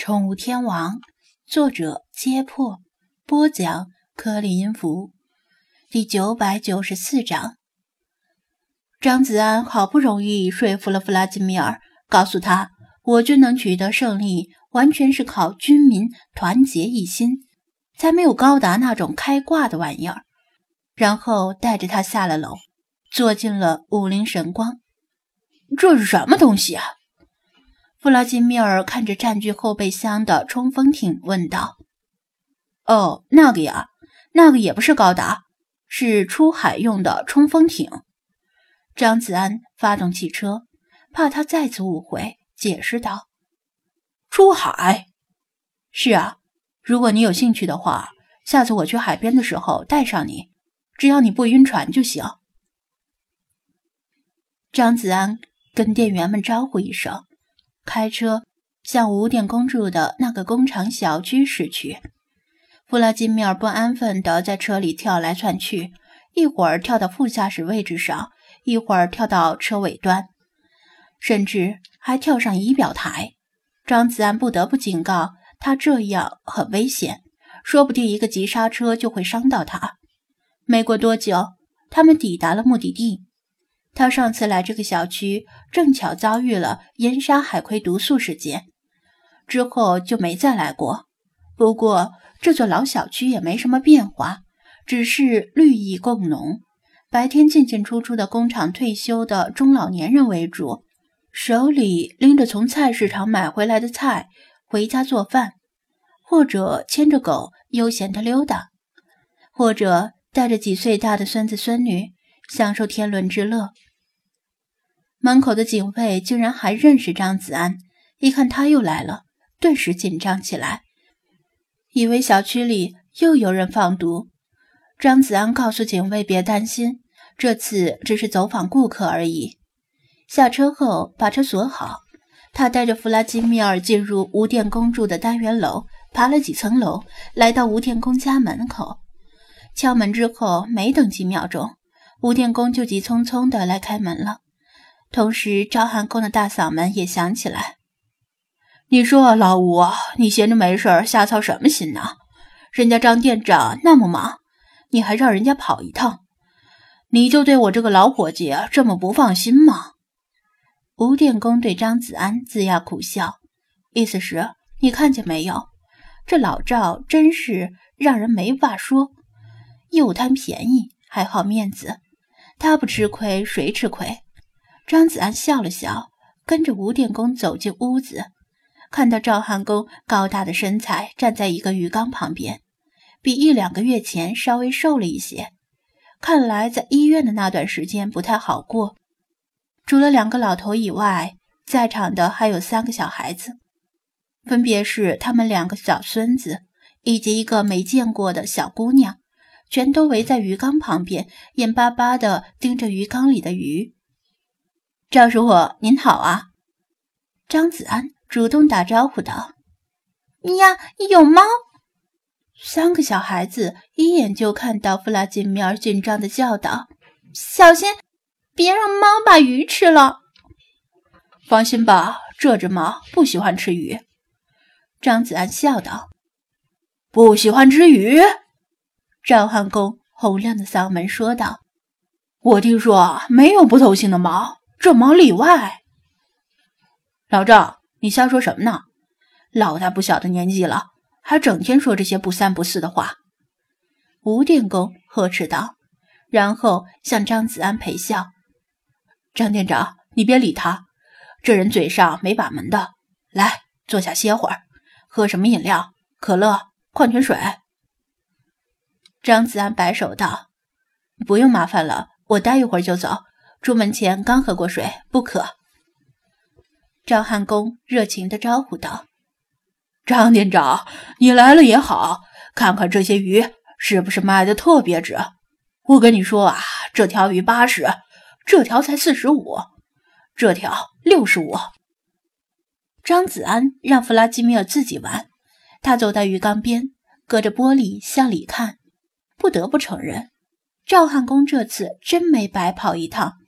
宠物天王，作者：揭破，播讲：柯里音符，第九百九十四章。张子安好不容易说服了弗拉基米尔，告诉他，我军能取得胜利，完全是靠军民团结一心，才没有高达那种开挂的玩意儿。然后带着他下了楼，坐进了武林神光。这是什么东西啊？弗拉基米尔看着占据后备箱的冲锋艇，问道：“哦，那个呀，那个也不是高达，是出海用的冲锋艇。”张子安发动汽车，怕他再次误会，解释道：“出海？是啊，如果你有兴趣的话，下次我去海边的时候带上你，只要你不晕船就行。”张子安跟店员们招呼一声。开车向五点公住的那个工厂小区驶去。弗拉基米尔不安分地在车里跳来窜去，一会儿跳到副驾驶位置上，一会儿跳到车尾端，甚至还跳上仪表台。张子安不得不警告他，这样很危险，说不定一个急刹车就会伤到他。没过多久，他们抵达了目的地。他上次来这个小区，正巧遭遇了盐沙海葵毒素事件，之后就没再来过。不过这座老小区也没什么变化，只是绿意更浓。白天进进出出的工厂退休的中老年人为主，手里拎着从菜市场买回来的菜回家做饭，或者牵着狗悠闲地溜达，或者带着几岁大的孙子孙女。享受天伦之乐。门口的警卫竟然还认识张子安，一看他又来了，顿时紧张起来，以为小区里又有人放毒。张子安告诉警卫别担心，这次只是走访顾客而已。下车后把车锁好，他带着弗拉基米尔进入吴电工住的单元楼，爬了几层楼，来到吴电工家门口，敲门之后没等几秒钟。吴电工就急匆匆的来开门了，同时赵汉公的大嗓门也响起来：“你说老吴，你闲着没事瞎操什么心呢？人家张店长那么忙，你还让人家跑一趟，你就对我这个老伙计这么不放心吗？”吴电工对张子安龇牙苦笑，意思是：“你看见没有，这老赵真是让人没话说，又贪便宜，还好面子。”他不吃亏，谁吃亏？张子安笑了笑，跟着吴电工走进屋子，看到赵汉公高大的身材站在一个鱼缸旁边，比一两个月前稍微瘦了一些。看来在医院的那段时间不太好过。除了两个老头以外，在场的还有三个小孩子，分别是他们两个小孙子以及一个没见过的小姑娘。全都围在鱼缸旁边，眼巴巴地盯着鱼缸里的鱼。赵叔父您好啊！张子安主动打招呼道：“呀，有猫！”三个小孩子一眼就看到弗拉基米尔，紧张地叫道：“小心，别让猫把鱼吃了！”放心吧，这只猫不喜欢吃鱼。”张子安笑道：“不喜欢吃鱼。”赵汉公洪亮的嗓门说道：“我听说没有不偷腥的猫，这猫例外。”老赵，你瞎说什么呢？老大不小的年纪了，还整天说这些不三不四的话。”吴电工呵斥道，然后向张子安陪笑：“张店长，你别理他，这人嘴上没把门的。来，坐下歇会儿，喝什么饮料？可乐、矿泉水。”张子安摆手道：“不用麻烦了，我待一会儿就走。出门前刚喝过水，不渴。”赵汉公热情地招呼道：“张店长，你来了也好，看看这些鱼是不是卖的特别值。我跟你说啊，这条鱼八十，这条才四十五，这条六十五。”张子安让弗拉基米尔自己玩，他走到鱼缸边，隔着玻璃向里看。不得不承认，赵汉公这次真没白跑一趟，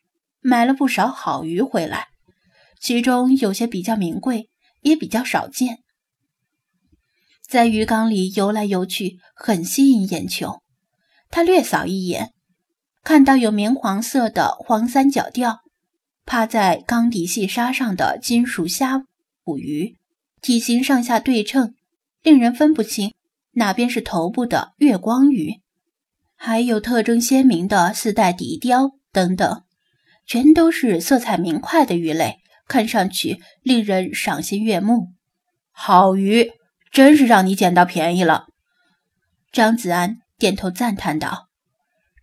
买了不少好鱼回来，其中有些比较名贵，也比较少见。在鱼缸里游来游去，很吸引眼球。他略扫一眼，看到有明黄色的黄三角钓趴在缸底细沙上的金属虾捕鱼，体型上下对称，令人分不清哪边是头部的月光鱼。还有特征鲜明的四带底鲷等等，全都是色彩明快的鱼类，看上去令人赏心悦目。好鱼，真是让你捡到便宜了。张子安点头赞叹道：“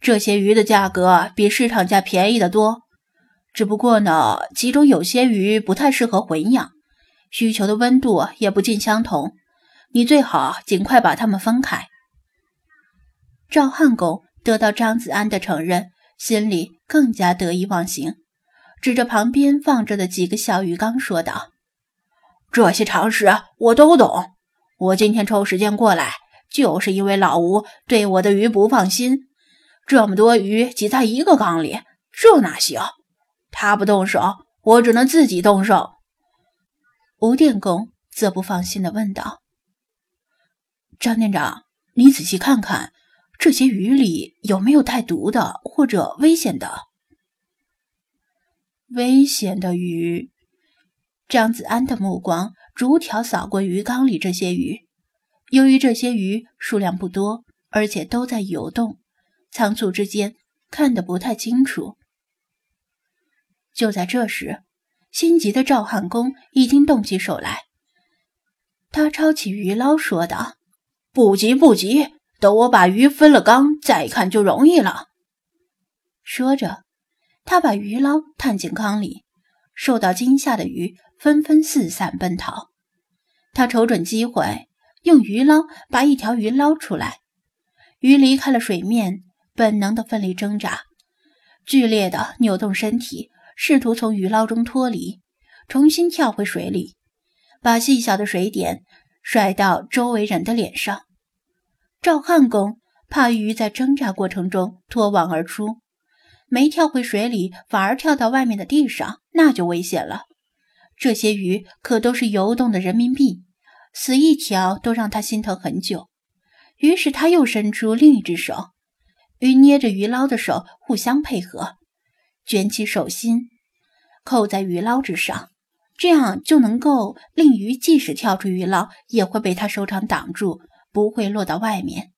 这些鱼的价格比市场价便宜的多，只不过呢，其中有些鱼不太适合混养，需求的温度也不尽相同。你最好尽快把它们分开。”赵汉公得到张子安的承认，心里更加得意忘形，指着旁边放着的几个小鱼缸说道：“这些常识我都懂。我今天抽时间过来，就是因为老吴对我的鱼不放心。这么多鱼挤在一个缸里，这哪行？他不动手，我只能自己动手。”吴电工则不放心地问道：“张店长，你仔细看看。”这些鱼里有没有带毒的或者危险的？危险的鱼。张子安的目光逐条扫过鱼缸里这些鱼，由于这些鱼数量不多，而且都在游动，仓促之间看得不太清楚。就在这时，心急的赵汉公已经动起手来。他抄起鱼捞说道：“不急，不急。”等我把鱼分了缸，再看就容易了。说着，他把鱼捞探进缸里，受到惊吓的鱼纷纷四散奔逃。他瞅准机会，用鱼捞把一条鱼捞出来。鱼离开了水面，本能的奋力挣扎，剧烈的扭动身体，试图从鱼捞中脱离，重新跳回水里，把细小的水点甩到周围人的脸上。赵汉公怕鱼在挣扎过程中脱网而出，没跳回水里，反而跳到外面的地上，那就危险了。这些鱼可都是游动的人民币，死一条都让他心疼很久。于是他又伸出另一只手，与捏着鱼捞的手互相配合，卷起手心，扣在鱼捞之上，这样就能够令鱼即使跳出鱼捞，也会被他手掌挡住。不会落到外面。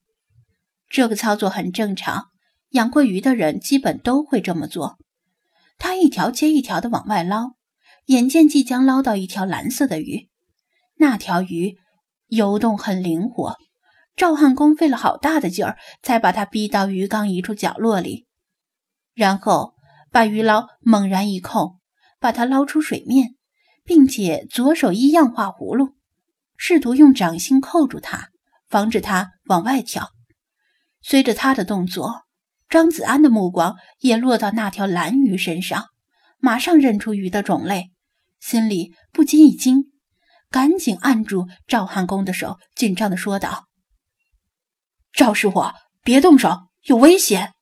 这个操作很正常，养过鱼的人基本都会这么做。他一条接一条的往外捞，眼见即将捞到一条蓝色的鱼。那条鱼游动很灵活，赵汉公费了好大的劲儿，才把它逼到鱼缸一处角落里，然后把鱼捞猛然一扣，把它捞出水面，并且左手一样画葫芦，试图用掌心扣住它。防止他往外跳。随着他的动作，张子安的目光也落到那条蓝鱼身上，马上认出鱼的种类，心里不禁一惊，赶紧按住赵汉公的手，紧张的说道：“赵师傅，别动手，有危险！”